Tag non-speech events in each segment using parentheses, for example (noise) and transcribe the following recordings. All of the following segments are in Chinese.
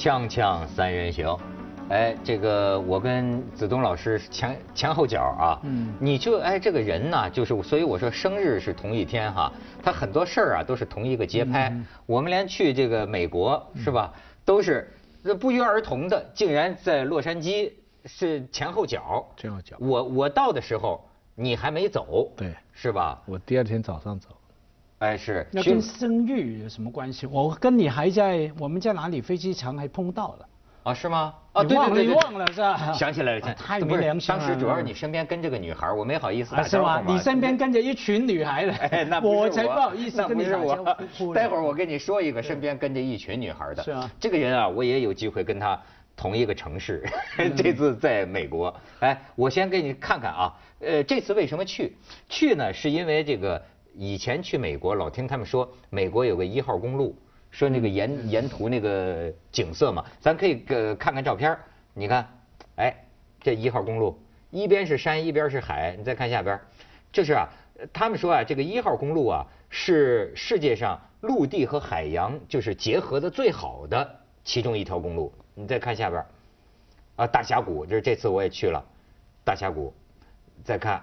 锵锵三人行，哎，这个我跟子东老师前前后脚啊，嗯，你就哎这个人呢，就是所以我说生日是同一天哈，他很多事儿啊都是同一个节拍，我们连去这个美国是吧，都是不约而同的，竟然在洛杉矶是前后脚，前后脚，我我到的时候你还没走，对，是吧？我第二天早上走。哎，是那跟生育有什么关系？我跟你还在我们在哪里飞机场还碰到了啊？是吗？啊，对对对，你忘了是吧？(laughs) 想起来了，太没良心了。当时主要是你身边跟着个女孩，我没好意思。是吗？你身边跟着一群女孩的，(laughs) 哎，那我才不好意思跟你打招呼。(laughs) 待会儿我跟你说一个身边跟着一群女孩的，是啊。这个人啊，我也有机会跟他同一个城市，这次在美国。哎，我先给你看看啊，呃，这次为什么去？去呢，是因为这个。以前去美国老听他们说，美国有个一号公路，说那个沿沿途那个景色嘛，咱可以呃看看照片你看，哎，这一号公路一边是山一边是海，你再看下边，就是啊，他们说啊，这个一号公路啊是世界上陆地和海洋就是结合的最好的其中一条公路。你再看下边，啊，大峡谷，这是这次我也去了，大峡谷，再看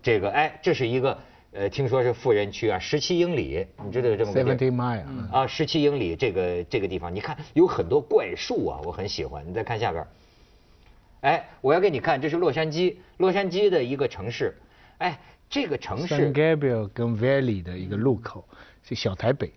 这个，哎，这是一个。呃，听说是富人区啊，十七英里，你知道有这么个地方？啊，十七英里这个这个地方，你看有很多怪树啊，我很喜欢。你再看下边，哎，我要给你看，这是洛杉矶，洛杉矶的一个城市，哎，这个城市。San Gabriel 跟 Valley 的一个路口，是小台北。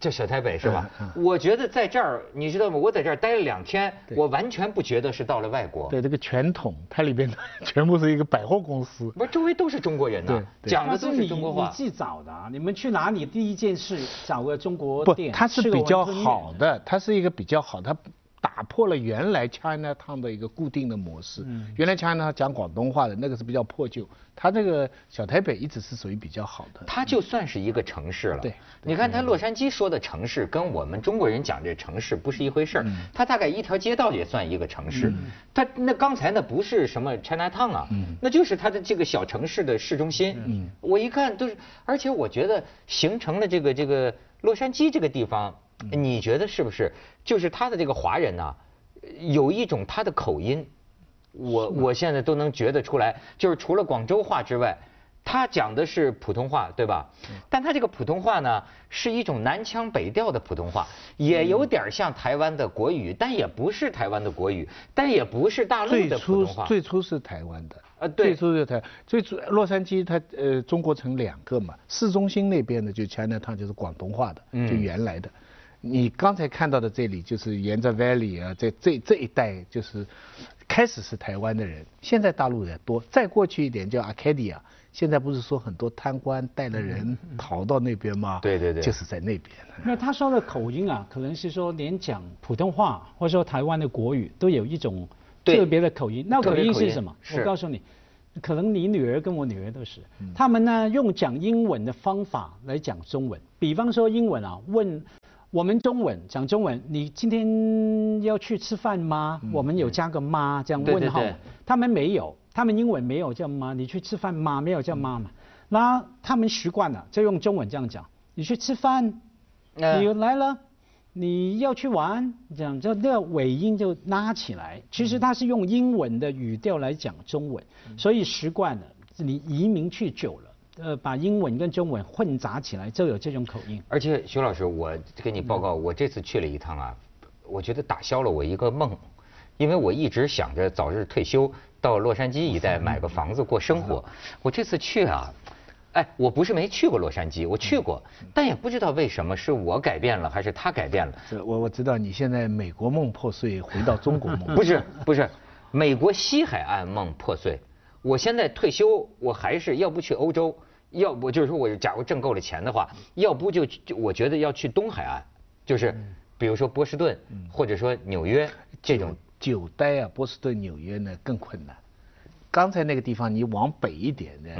叫小台北是吧？我觉得在这儿，你知道吗？我在这儿待了两天，我完全不觉得是到了外国。对，这个全统，(laughs) 它里边 (laughs) 全部是一个百货公司。不是，周围都是中国人呢，讲的都是中国话。你自己找的啊？你们去哪里？第一件事找个中国店。不，它是比较好的，它是一个比较好，它。打破了原来 China Town 的一个固定的模式。原来 China 讲广东话的那个是比较破旧，它这个小台北一直是属于比较好的。它就算是一个城市了。对，你看它洛杉矶说的城市，跟我们中国人讲这城市不是一回事儿。它大概一条街道也算一个城市。它那刚才那不是什么 China Town 啊，那就是它的这个小城市的市中心。我一看都是，而且我觉得形成了这个这个洛杉矶这个地方。你觉得是不是？就是他的这个华人呢，有一种他的口音，我我现在都能觉得出来。就是除了广州话之外，他讲的是普通话，对吧？但他这个普通话呢，是一种南腔北调的普通话，也有点像台湾的国语，但也不是台湾的国语，但也不是大陆的普通话。最初最初是台湾的。啊，对最初是台，最初洛杉矶它呃中国城两个嘛，市中心那边的就 China Town 就是广东话的，就原来的。你刚才看到的这里就是沿着 Valley 啊，这这这一带就是开始是台湾的人，现在大陆人多，再过去一点叫 Arcadia，现在不是说很多贪官带了人逃到那边吗？对对对，就是在那边。那他说的口音啊，可能是说连讲普通话或者说台湾的国语都有一种特别的口音。那口音是什么？我告诉你，可能你女儿跟我女儿都是，他们呢用讲英文的方法来讲中文，比方说英文啊问。我们中文讲中文，你今天要去吃饭吗？我们有加个妈这样问号，他们没有，他们英文没有叫妈，你去吃饭吗？没有叫妈妈，那他们习惯了就用中文这样讲，你去吃饭，你来了，你要去玩，这样就那个尾音就拉起来，其实他是用英文的语调来讲中文，所以习惯了，你移民去久了。呃，把英文跟中文混杂起来，就有这种口音。而且徐老师，我给你报告，我这次去了一趟啊，我觉得打消了我一个梦，因为我一直想着早日退休，到洛杉矶一带买个房子过生活。我这次去啊，哎，我不是没去过洛杉矶，我去过，但也不知道为什么是我改变了，还是他改变了。我我知道你现在美国梦破碎，回到中国梦。(laughs) 不是不是，美国西海岸梦破碎。我现在退休，我还是要不去欧洲。要不就是说，我假如挣够了钱的话，要不就就我觉得要去东海岸，就是比如说波士顿，或者说纽约这种久待啊，波士顿、纽约呢更困难。刚才那个地方你往北一点呢，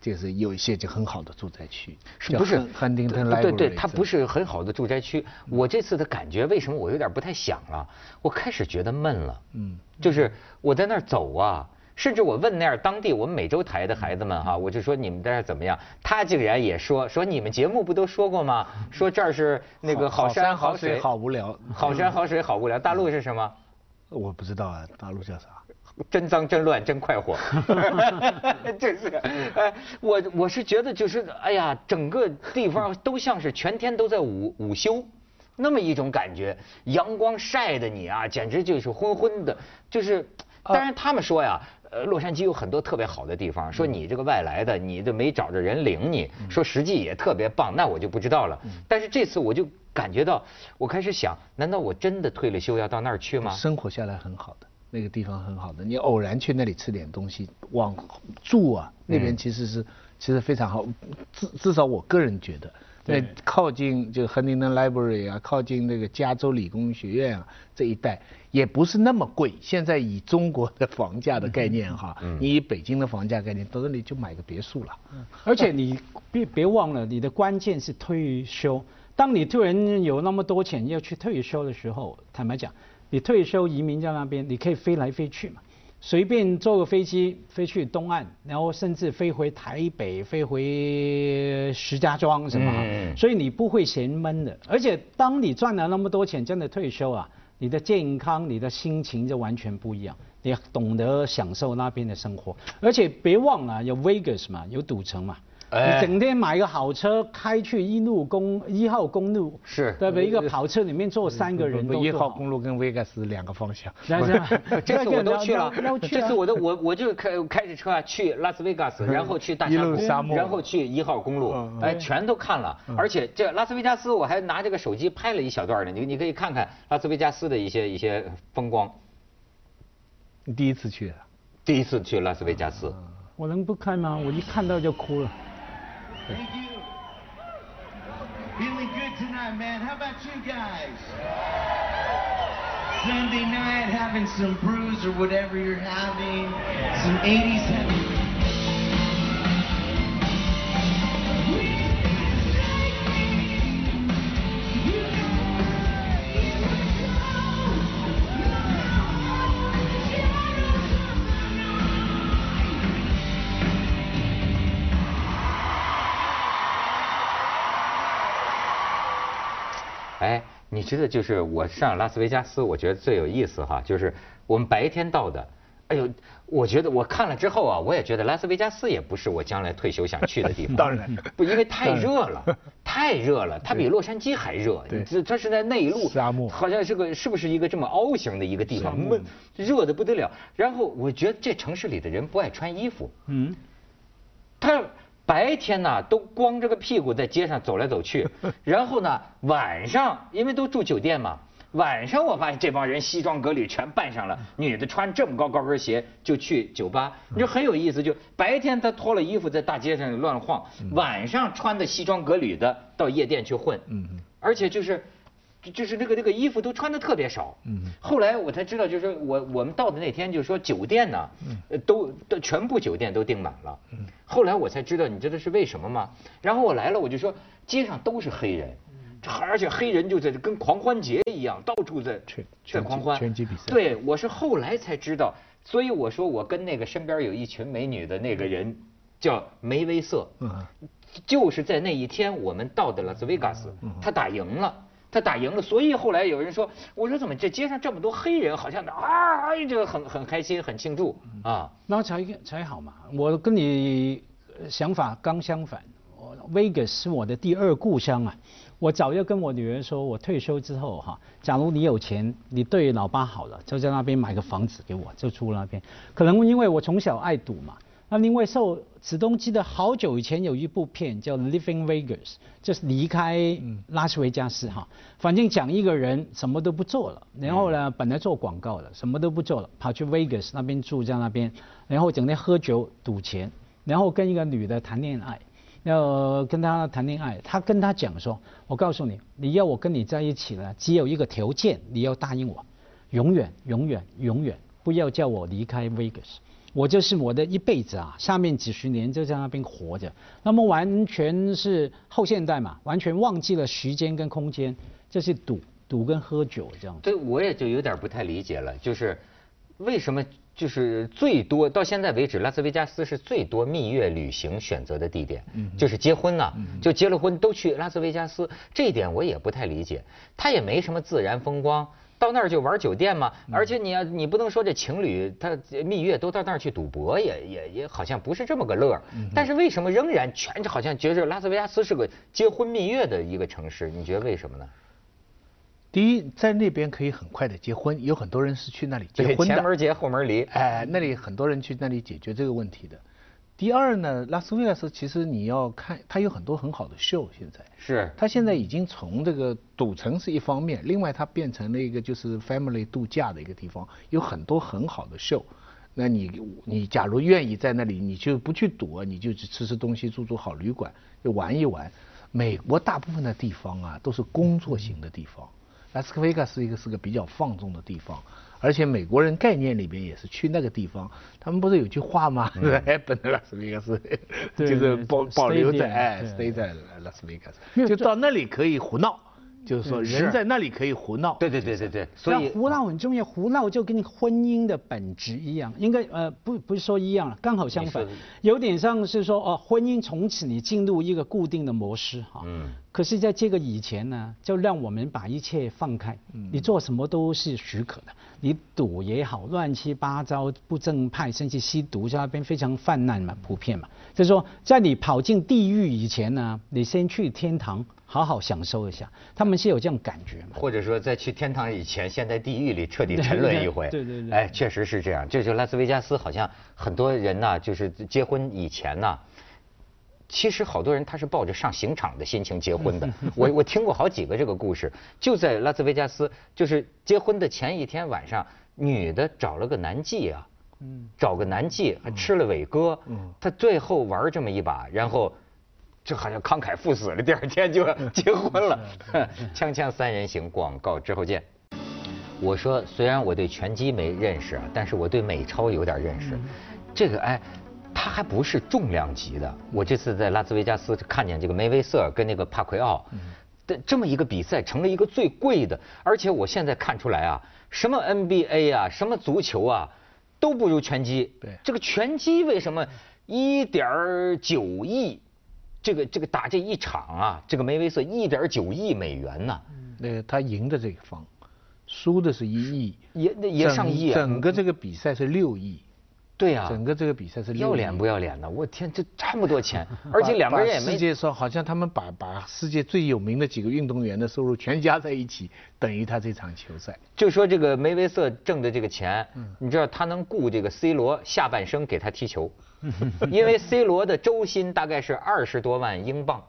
就是有一些就很好的住宅区，是不是？亨丁顿对对，它不是很好的住宅区。我这次的感觉，为什么我有点不太想了？我开始觉得闷了。嗯，就是我在那儿走啊。甚至我问那儿当地我们美洲台的孩子们哈，我就说你们在这儿怎么样？他竟然也说说你们节目不都说过吗？说这儿是那个好山好水好无聊，好山好水好无聊。大陆是什么？我不知道啊，大陆叫啥？真脏真乱真快活。(laughs) 真是，哎，我我是觉得就是哎呀，整个地方都像是全天都在午午休，那么一种感觉，阳光晒的你啊，简直就是昏昏的，就是。当然，他们说呀，呃，洛杉矶有很多特别好的地方。说你这个外来的，你都没找着人领你。说实际也特别棒，那我就不知道了。但是这次我就感觉到，我开始想，难道我真的退了休要到那儿去吗？生活下来很好的，那个地方很好的。你偶然去那里吃点东西，往住啊，那边其实是其实非常好。至至少我个人觉得。对，靠近就 Huntington Library 啊，靠近那个加州理工学院啊这一带，也不是那么贵。现在以中国的房价的概念哈，(laughs) 你以北京的房价概念，到那里就买个别墅了。而且你别别忘了，你的关键是退休。当你突然有那么多钱要去退休的时候，坦白讲，你退休移民在那边，你可以飞来飞去嘛。随便坐个飞机飞去东岸，然后甚至飞回台北，飞回石家庄，什么？所以你不会嫌闷的。而且当你赚了那么多钱，真的退休啊，你的健康、你的心情就完全不一样。你懂得享受那边的生活，而且别忘了有 Vegas 嘛，有赌城嘛。你整天买个好车开去一路公一号公路，是对不对？一个跑车里面坐三个人。一号公路跟 Vegas 两个方向。(laughs) 这次我都去了，这次我都我我就开开着车啊去拉斯维加斯，(laughs) 然后去大沙漠，然后去一号公路，哎，全都看了。而且这拉斯维加斯我还拿这个手机拍了一小段呢，你你可以看看拉斯维加斯的一些一些风光。你第一次去？第一次去拉斯维加斯。我能不看吗？我一看到就哭了。Thank you. Feeling good tonight, man. How about you guys? Sunday night, having some brews or whatever you're having, some 80s heavy. 你知道，就是我上拉斯维加斯，我觉得最有意思哈，就是我们白天到的。哎呦，我觉得我看了之后啊，我也觉得拉斯维加斯也不是我将来退休想去的地方。(laughs) 当然，不，因为太热了，太热了，它比洛杉矶还热。对，这它是在内陆，沙漠，好像是个是不是一个这么凹形的一个地方？闷，热的不得了。然后我觉得这城市里的人不爱穿衣服。嗯，他。白天呢都光着个屁股在街上走来走去，(laughs) 然后呢晚上因为都住酒店嘛，晚上我发现这帮人西装革履全扮上了，女的穿这么高高跟鞋就去酒吧，你说很有意思，就白天她脱了衣服在大街上乱晃，晚上穿的西装革履的到夜店去混，而且就是。就就是那个那个衣服都穿的特别少，嗯，后来我才知道，就是我我们到的那天，就是说酒店呢，嗯，都都全部酒店都订满了，嗯，后来我才知道，你知道是为什么吗？然后我来了，我就说街上都是黑人，而且黑人就在跟狂欢节一样，到处在在狂欢，拳击比赛，对，我是后来才知道，所以我说我跟那个身边有一群美女的那个人叫梅威瑟，嗯，就是在那一天我们到的拉斯维加斯，他打赢了。他打赢了，所以后来有人说，我说怎么这街上这么多黑人，好像啊，这个很很开心，很庆祝啊，那才才好嘛。我跟你想法刚相反，Vegas 是我的第二故乡啊。我早就跟我女儿说，我退休之后哈，假如你有钱，你对老爸好了，就在那边买个房子给我，就住那边。可能因为我从小爱赌嘛。那另外受子东记得好久以前有一部片叫《Living Vegas》，就是离开拉斯维加斯哈，反正讲一个人什么都不做了，然后呢本来做广告的，什么都不做了，跑去 Vegas 那边住在那边，然后整天喝酒赌钱，然后跟一个女的谈恋爱，要跟她谈恋爱，他跟她讲说，我告诉你，你要我跟你在一起呢，只有一个条件，你要答应我，永远永远永远不要叫我离开 Vegas。我就是我的一辈子啊，下面几十年就在那边活着，那么完全是后现代嘛，完全忘记了时间跟空间，就是赌赌跟喝酒这样。对，我也就有点不太理解了，就是为什么就是最多到现在为止，拉斯维加斯是最多蜜月旅行选择的地点，就是结婚呐，就结了婚都去拉斯维加斯，这一点我也不太理解。它也没什么自然风光，到那儿就玩酒店嘛，而且你要你不能说这情侣他蜜月都到那儿去赌博，也也也好像不是这么个乐儿。但是为什么仍然全好像觉着拉斯维加斯是个结婚蜜月的一个城市？你觉得为什么呢？第一，在那边可以很快的结婚，有很多人是去那里结婚的。前门结后门离，哎，那里很多人去那里解决这个问题的。第二呢，拉斯维加斯其实你要看，它有很多很好的秀，现在是。它现在已经从这个赌城是一方面，另外它变成了一个就是 family 度假的一个地方，有很多很好的秀。那你你假如愿意在那里，你就不去赌，你就去吃吃东西，住住好旅馆，就玩一玩。美国大部分的地方啊，都是工作型的地方。拉斯维加斯是一个是个比较放纵的地方，而且美国人概念里边也是去那个地方，他们不是有句话吗？(laughs) 哎，本来拉斯维加斯就是保保留在哎，stay 在拉斯维加斯，就到那里可以胡闹。就是说，人在那里可以胡闹。对对对对对，所以胡闹很重要。胡闹就跟婚姻的本质一样，应该呃不不是说一样了，刚好相反，有点像是说哦，婚姻从此你进入一个固定的模式哈。嗯。可是在这个以前呢，就让我们把一切放开，你做什么都是许可的。你赌也好，乱七八糟不正派，甚至吸毒在那边非常泛滥嘛，普遍嘛。就是说，在你跑进地狱以前呢，你先去天堂。好好享受一下，他们是有这样感觉吗？或者说，在去天堂以前，先在地狱里彻底沉沦一回。(laughs) 对对对。哎，确实是这样。这就拉斯维加斯，好像很多人呢，就是结婚以前呢，其实好多人他是抱着上刑场的心情结婚的。(laughs) 我我听过好几个这个故事，就在拉斯维加斯，就是结婚的前一天晚上，女的找了个男妓啊，嗯，找个男妓还吃了伟哥，嗯，他最后玩这么一把，然后。就好像慷慨赴死了，第二天就结婚了。(laughs) 锵锵三人行，广告之后见。我说，虽然我对拳击没认识啊，但是我对美超有点认识。这个哎，他还不是重量级的。我这次在拉斯维加斯看见这个梅威瑟跟那个帕奎奥的这么一个比赛，成了一个最贵的。而且我现在看出来啊，什么 NBA 啊，什么足球啊，都不如拳击。对。这个拳击为什么一点九亿？这个这个打这一场啊，这个梅威瑟一点九亿美元呢。那他赢的这一方，输的是一亿，也也上亿。整个这个比赛是六亿。对呀。整个这个比赛是要脸不要脸的？我天，这这么多钱，(laughs) 而且两个人也没。世界说好像他们把把世界最有名的几个运动员的收入全加在一起，等于他这场球赛。就说这个梅威瑟挣的这个钱，你知道他能雇这个 C 罗下半生给他踢球。(laughs) 因为 C 罗的周薪大概是二十多万英镑，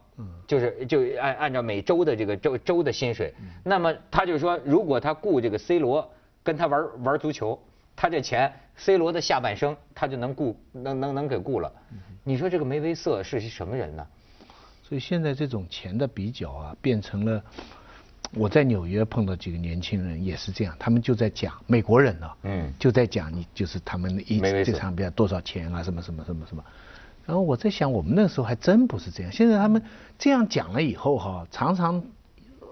就是就按按照每周的这个周周的薪水，那么他就说，如果他雇这个 C 罗跟他玩玩足球，他这钱 C 罗的下半生他就能雇能能能给雇了。你说这个梅威瑟是什么人呢？所以现在这种钱的比较啊，变成了。我在纽约碰到几个年轻人也是这样，他们就在讲美国人呢，嗯，就在讲你就是他们一这场比赛多少钱啊，什么什么什么什么。然后我在想，我们那时候还真不是这样。现在他们这样讲了以后哈，常常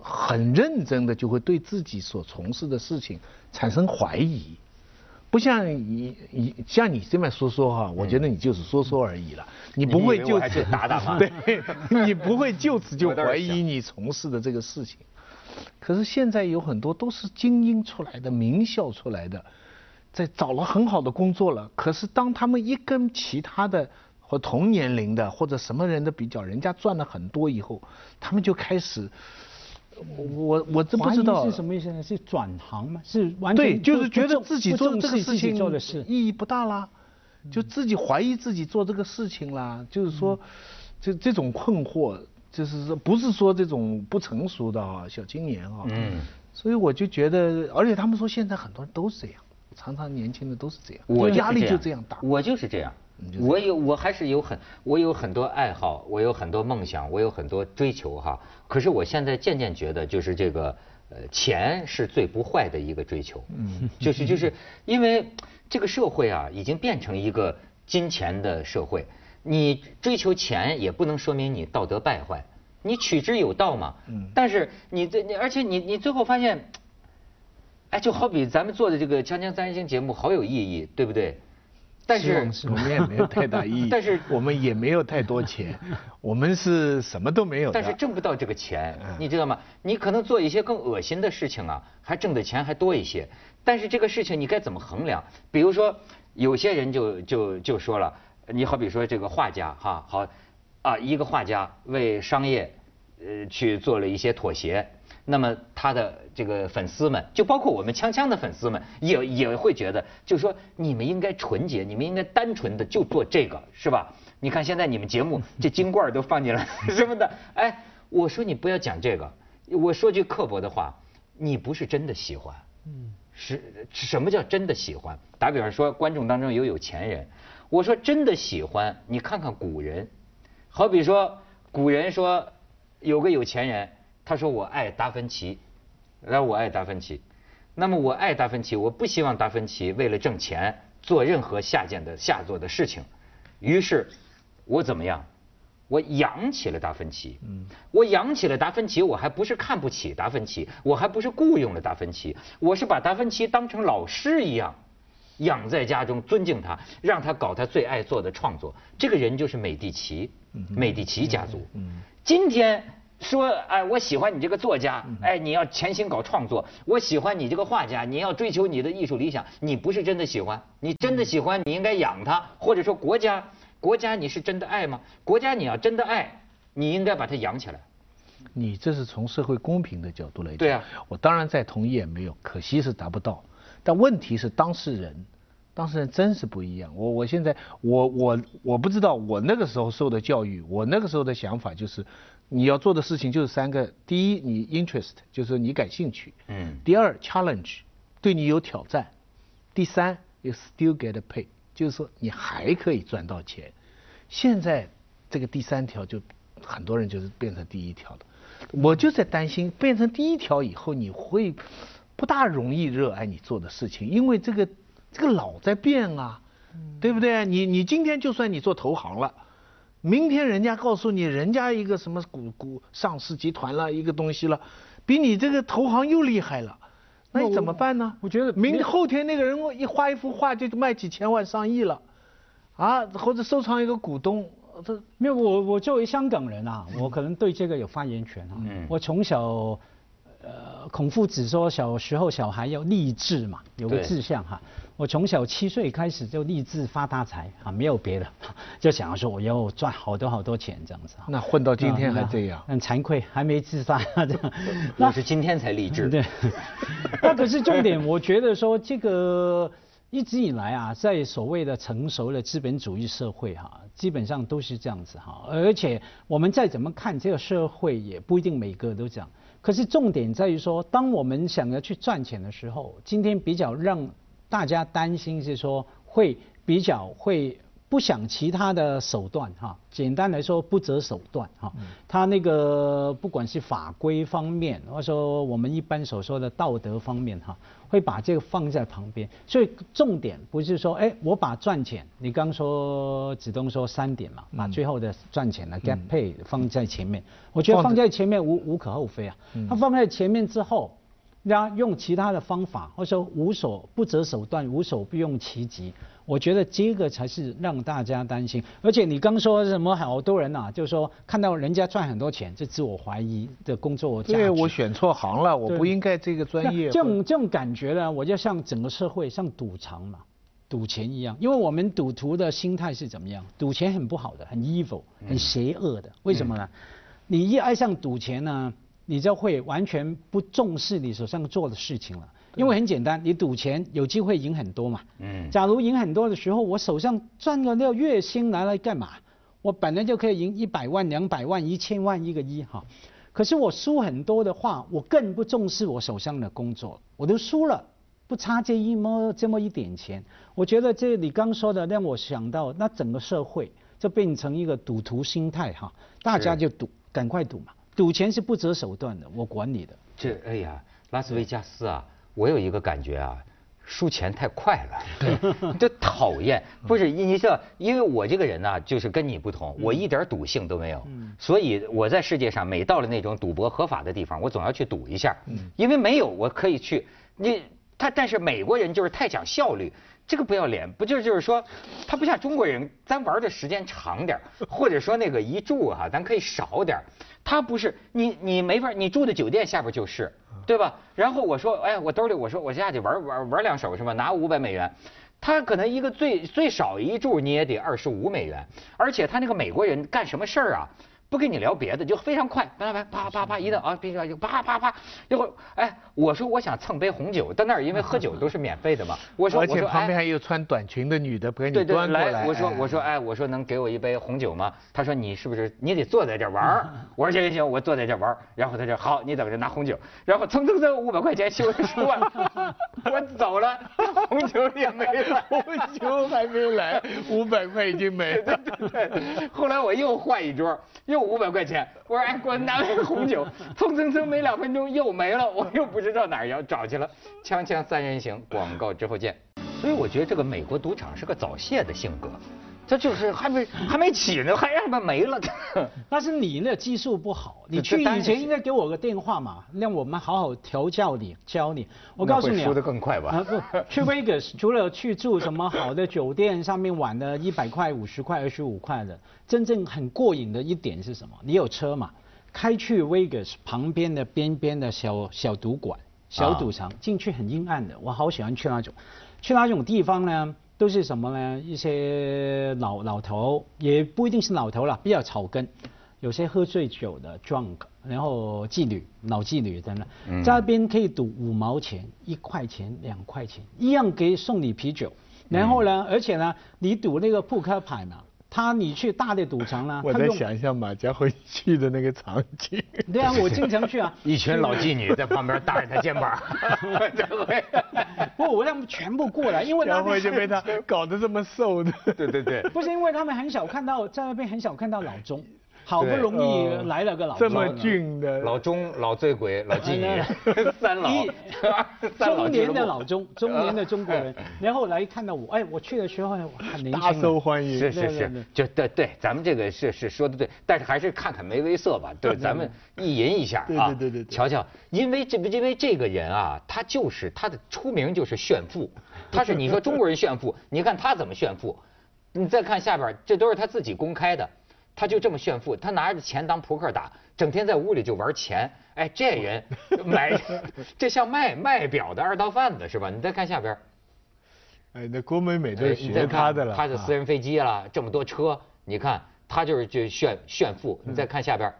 很认真的就会对自己所从事的事情产生怀疑，不像你你像你这么说说哈，我觉得你就是说说而已了，你不会就此打打吗？(laughs) 对，(laughs) 你不会就此就怀疑你从事的这个事情。可是现在有很多都是精英出来的、名校出来的，在找了很好的工作了。可是当他们一跟其他的或同年龄的或者什么人的比较，人家赚了很多以后，他们就开始，我我真不知道。是什么意思呢？是转行吗？是完全对，就是觉得自己做这个事情做的事。意义不大啦，就自己怀疑自己做这个事情啦。就是说，这这种困惑。就是说，不是说这种不成熟的啊，小青年啊，嗯，所以我就觉得，而且他们说现在很多人都是这样，常常年轻的都是这样，我压力就这样大，我就是这样，我有我还是有很我有很多爱好，我有很多梦想，我有很多追求哈，可是我现在渐渐觉得，就是这个呃钱是最不坏的一个追求，嗯，(laughs) 就是就是因为这个社会啊，已经变成一个金钱的社会。你追求钱也不能说明你道德败坏，你取之有道嘛。嗯。但是你这你而且你你最后发现，哎，就好比咱们做的这个《锵锵三人行》节目，好有意义，对不对？但是我们也没有太大意义。(laughs) 但是我们也没有太多钱，(laughs) 我们是什么都没有。但是挣不到这个钱，你知道吗？你可能做一些更恶心的事情啊，还挣的钱还多一些。但是这个事情你该怎么衡量？比如说，有些人就就就说了，你好比说这个画家哈，好啊，一个画家为商业呃去做了一些妥协。那么他的这个粉丝们，就包括我们锵锵的粉丝们，也也会觉得，就是说你们应该纯洁，你们应该单纯的就做这个，是吧？你看现在你们节目这金罐都放进来什么的，(laughs) 哎，我说你不要讲这个，我说句刻薄的话，你不是真的喜欢，嗯，是什么叫真的喜欢？打比方说，观众当中有有钱人，我说真的喜欢，你看看古人，好比说古人说有个有钱人。他说我爱达芬奇，然后我爱达芬奇，那么我爱达芬奇，我不希望达芬奇为了挣钱做任何下贱的下作的事情，于是，我怎么样？我养起了达芬奇，嗯，我养起了达芬奇，我还不是看不起达芬奇，我还不是雇佣了达芬奇，我是把达芬奇当成老师一样养在家中，尊敬他，让他搞他最爱做的创作。这个人就是美第奇，美第奇家族。今天。说哎，我喜欢你这个作家，哎，你要潜心搞创作。我喜欢你这个画家，你要追求你的艺术理想。你不是真的喜欢，你真的喜欢，你应该养他，或者说国家，国家你是真的爱吗？国家你要真的爱，你应该把它养起来。你这是从社会公平的角度来讲。对啊，我当然再同意也没有，可惜是达不到。但问题是当事人，当事人真是不一样。我我现在我我我不知道我那个时候受的教育，我那个时候的想法就是。你要做的事情就是三个：第一，你 interest，就是你感兴趣；嗯。第二，challenge，对你有挑战；第三，you still get pay，就是说你还可以赚到钱。现在这个第三条就很多人就是变成第一条了，我就在担心变成第一条以后你会不大容易热爱你做的事情，因为这个这个老在变啊，对不对？你你今天就算你做投行了。明天人家告诉你，人家一个什么股股上市集团了一个东西了，比你这个投行又厉害了，那你怎么办呢？我觉得明后天那个人一画一幅画就卖几千万上亿了，啊，或者收藏一个股东，这没有我我作为香港人啊，我可能对这个有发言权啊。嗯。我从小，呃，孔夫子说小时候小孩要立志嘛，有个志向哈。我从小七岁开始就立志发大财啊，没有别的，(laughs) 就想要说我要赚好多好多钱这样子。那混到今天还这样？很惭愧，还没自杀这样。(laughs) 那是今天才立志。对。(laughs) 那可是重点，我觉得说这个一直以来啊，在所谓的成熟的资本主义社会哈，基本上都是这样子哈。而且我们再怎么看这个社会，也不一定每个都这样。可是重点在于说，当我们想要去赚钱的时候，今天比较让大家担心是说会比较会不想其他的手段哈，简单来说不择手段哈。他那个不管是法规方面，或者说我们一般所说的道德方面哈，会把这个放在旁边。所以重点不是说哎，我把赚钱，你刚说子东说三点嘛，把最后的赚钱的 pay 放在前面，我觉得放在前面无无可厚非啊。他放在前面之后。让用其他的方法，或者说无所不择手段，无所不用其极。我觉得这个才是让大家担心。而且你刚说什么，好多人呐，就是说看到人家赚很多钱，就自我怀疑的工作对，我选错行了，我不应该这个专业。这种这种感觉呢，我就像整个社会像赌场嘛，赌钱一样。因为我们赌徒的心态是怎么样？赌钱很不好的，很 evil，很邪恶的。为什么呢？你一爱上赌钱呢？你就会完全不重视你手上做的事情了，因为很简单，你赌钱有机会赢很多嘛。嗯。假如赢很多的时候，我手上赚了那个月薪拿来干嘛？我本来就可以赢一百万、两百万、一千万、一个亿哈。可是我输很多的话，我更不重视我手上的工作，我都输了，不差这一么这么一点钱。我觉得这你刚说的让我想到，那整个社会就变成一个赌徒心态哈，大家就赌，赶快赌嘛。赌钱是不择手段的，我管你的。这哎呀，拉斯维加斯啊，我有一个感觉啊，输钱太快了，(laughs) 这讨厌。不是你知道，因为我这个人呢，就是跟你不同，我一点赌性都没有，所以我在世界上每到了那种赌博合法的地方，我总要去赌一下，因为没有我可以去，你他但是美国人就是太讲效率，这个不要脸，不就就是说，他不像中国人，咱玩的时间长点 (laughs) 或者说那个一住哈，咱可以少点他不是你你没法，你住的酒店下边就是，对吧？然后我说，哎，我兜里我说我下去玩玩玩两手是吧？拿五百美元，他可能一个最最少一住你也得二十五美元，而且他那个美国人干什么事儿啊？不跟你聊别的，就非常快，啪啪啪啪啪一到啊，必须要就啪啪啪，一会儿哎，我说我想蹭杯红酒，到那儿因为喝酒都是免费的嘛，(laughs) 我说而且旁边还有穿短裙的女的不给你端过来，我说我说哎，我说能给我一杯红酒吗？他说你是不是你得坐在这玩儿？(laughs) 我说行行行，我坐在这玩儿，然后他说好，你等着拿红酒，然后蹭蹭蹭五百块钱修十万，(laughs) 我走了，红酒也没了，红酒还没来，五百块已经没了，(laughs) 后来我又换一桌，又。五百块钱，我说哎，给我拿杯红酒，蹭蹭蹭，没两分钟又没了，我又不知道哪儿要找去了。锵锵三人行，广告之后见。所以我觉得这个美国赌场是个早泄的性格。他就是还没还没起呢，还让他没了。(laughs) 但是你那技术不好，你去以前应该给我个电话嘛，让我们好好调教你，教你。我告诉你，输得更快吧？去 Vegas (laughs) 除了去住什么好的酒店，上面玩的一百块、五十块、二十五块的，真正很过瘾的一点是什么？你有车嘛？开去 Vegas 旁边的边边的小小赌馆、小赌场，进去很阴暗的，我好喜欢去那种。去那种地方呢？都是什么呢？一些老老头，也不一定是老头了，比较草根，有些喝醉酒的 drunk，然后妓女、老妓女等等，在那边可以赌五毛钱、一块钱、两块钱，一样给送你啤酒，然后呢，而且呢，你赌那个扑克牌嘛。他，你去大的赌场呢？(laughs) 我在想象马家辉去的那个场景。(laughs) 对啊，我经常去啊。(laughs) 一群老妓女在旁边搭着他肩膀。家辉，不，我让他们全部过来，因为家辉就被他搞得这么瘦的。对对对。不是因为他们很少看到，在那边很少看到老钟。好不容易来了个老这么俊的。老钟老醉鬼老妓女三老。(laughs) 中年的老钟中年的中国人，然后来看到我，哎，我去的时候很年轻，大受欢迎，是是是，就对对，咱们这个是是说的对，但是还是看看梅威瑟吧，(laughs) 对，咱们意淫一下啊，对对对对，瞧瞧，因为这不因为这个人啊，他就是他的出名就是炫富，他是你说中国人炫富，(laughs) 你看他怎么炫富，你再看下边，这都是他自己公开的。他就这么炫富，他拿着钱当扑克打，整天在屋里就玩钱。哎，这人买，(laughs) 这像卖卖表的二道贩子是吧？你再看下边，哎，那郭美美都学他的了。他的私人飞机了，这么多车，你看他就是就炫炫富。你再看下边，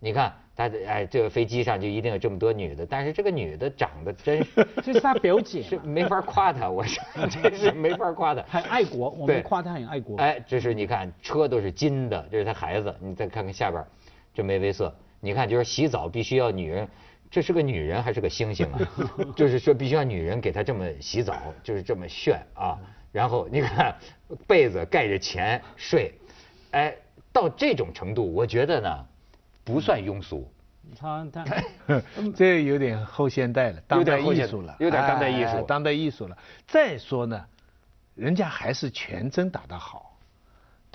你看。他哎，这个飞机上就一定有这么多女的，但是这个女的长得真，这是 (laughs) 他表姐，是没法夸她，我是这 (laughs) 是没法夸她，很爱国，我们夸她很爱国。哎，这是你看车都是金的，这是他孩子，你再看看下边，这梅威瑟，你看就是洗澡必须要女人，这是个女人还是个猩猩啊？(laughs) 就是说必须要女人给他这么洗澡，就是这么炫啊。然后你看被子盖着钱睡，哎，到这种程度，我觉得呢。不算庸俗，他他 (laughs) 这有点后现代了，当代艺术了，有点当代艺术，当代艺术了。再说呢，人家还是全真打得好。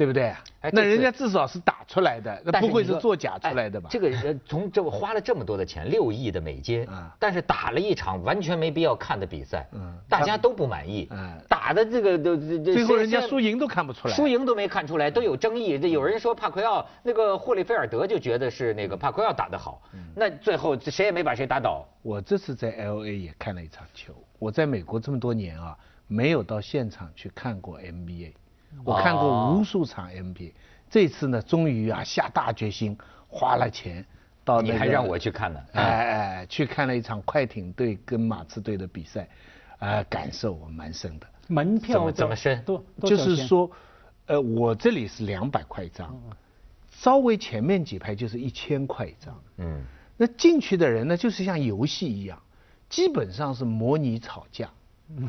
对不对？那人家至少是打出来的，那不会是作假出来的吧？这个人从这花了这么多的钱，六亿的美金，但是打了一场完全没必要看的比赛，大家都不满意，打的这个都这最后人家输赢都看不出来，输赢都没看出来，都有争议。这有人说帕奎奥那个霍利菲尔德就觉得是那个帕奎奥打得好，那最后谁也没把谁打倒。我这次在 L A 也看了一场球，我在美国这么多年啊，没有到现场去看过 N B A。我看过无数场 NBA，这次呢，终于啊下大决心，花了钱到你还让我去看了？哎哎，去看了一场快艇队跟马刺队的比赛，啊，感受我蛮深的。门票怎么深？多就是说，呃，我这里是两百块一张，稍微前面几排就是一千块一张。嗯。那进去的人呢，就是像游戏一样，基本上是模拟吵架，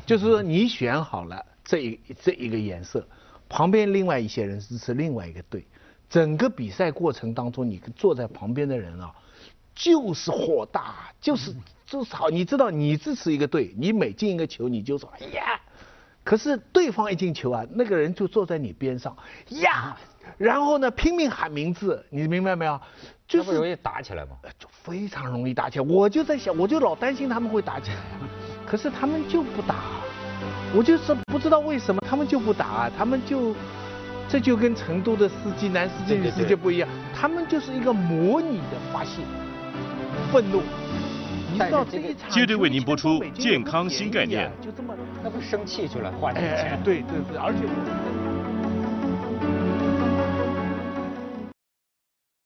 就是说你选好了这一这一个颜色。旁边另外一些人支持另外一个队，整个比赛过程当中，你坐在旁边的人啊，就是火大，就是就是好。你知道，你支持一个队，你每进一个球，你就说哎呀，可是对方一进球啊，那个人就坐在你边上呀，然后呢拼命喊名字，你明白没有？就是容易打起来吗？就非常容易打起来。我就在想，我就老担心他们会打起来。可是他们就不打，我就是不知道为什么他们就不打，他们就，这就跟成都的司机男司机女司机不一样，他们就是一个模拟的发泄，愤怒。接着为您播出健康新概念。就这么，那不生气去了，花钱。对对对，而且。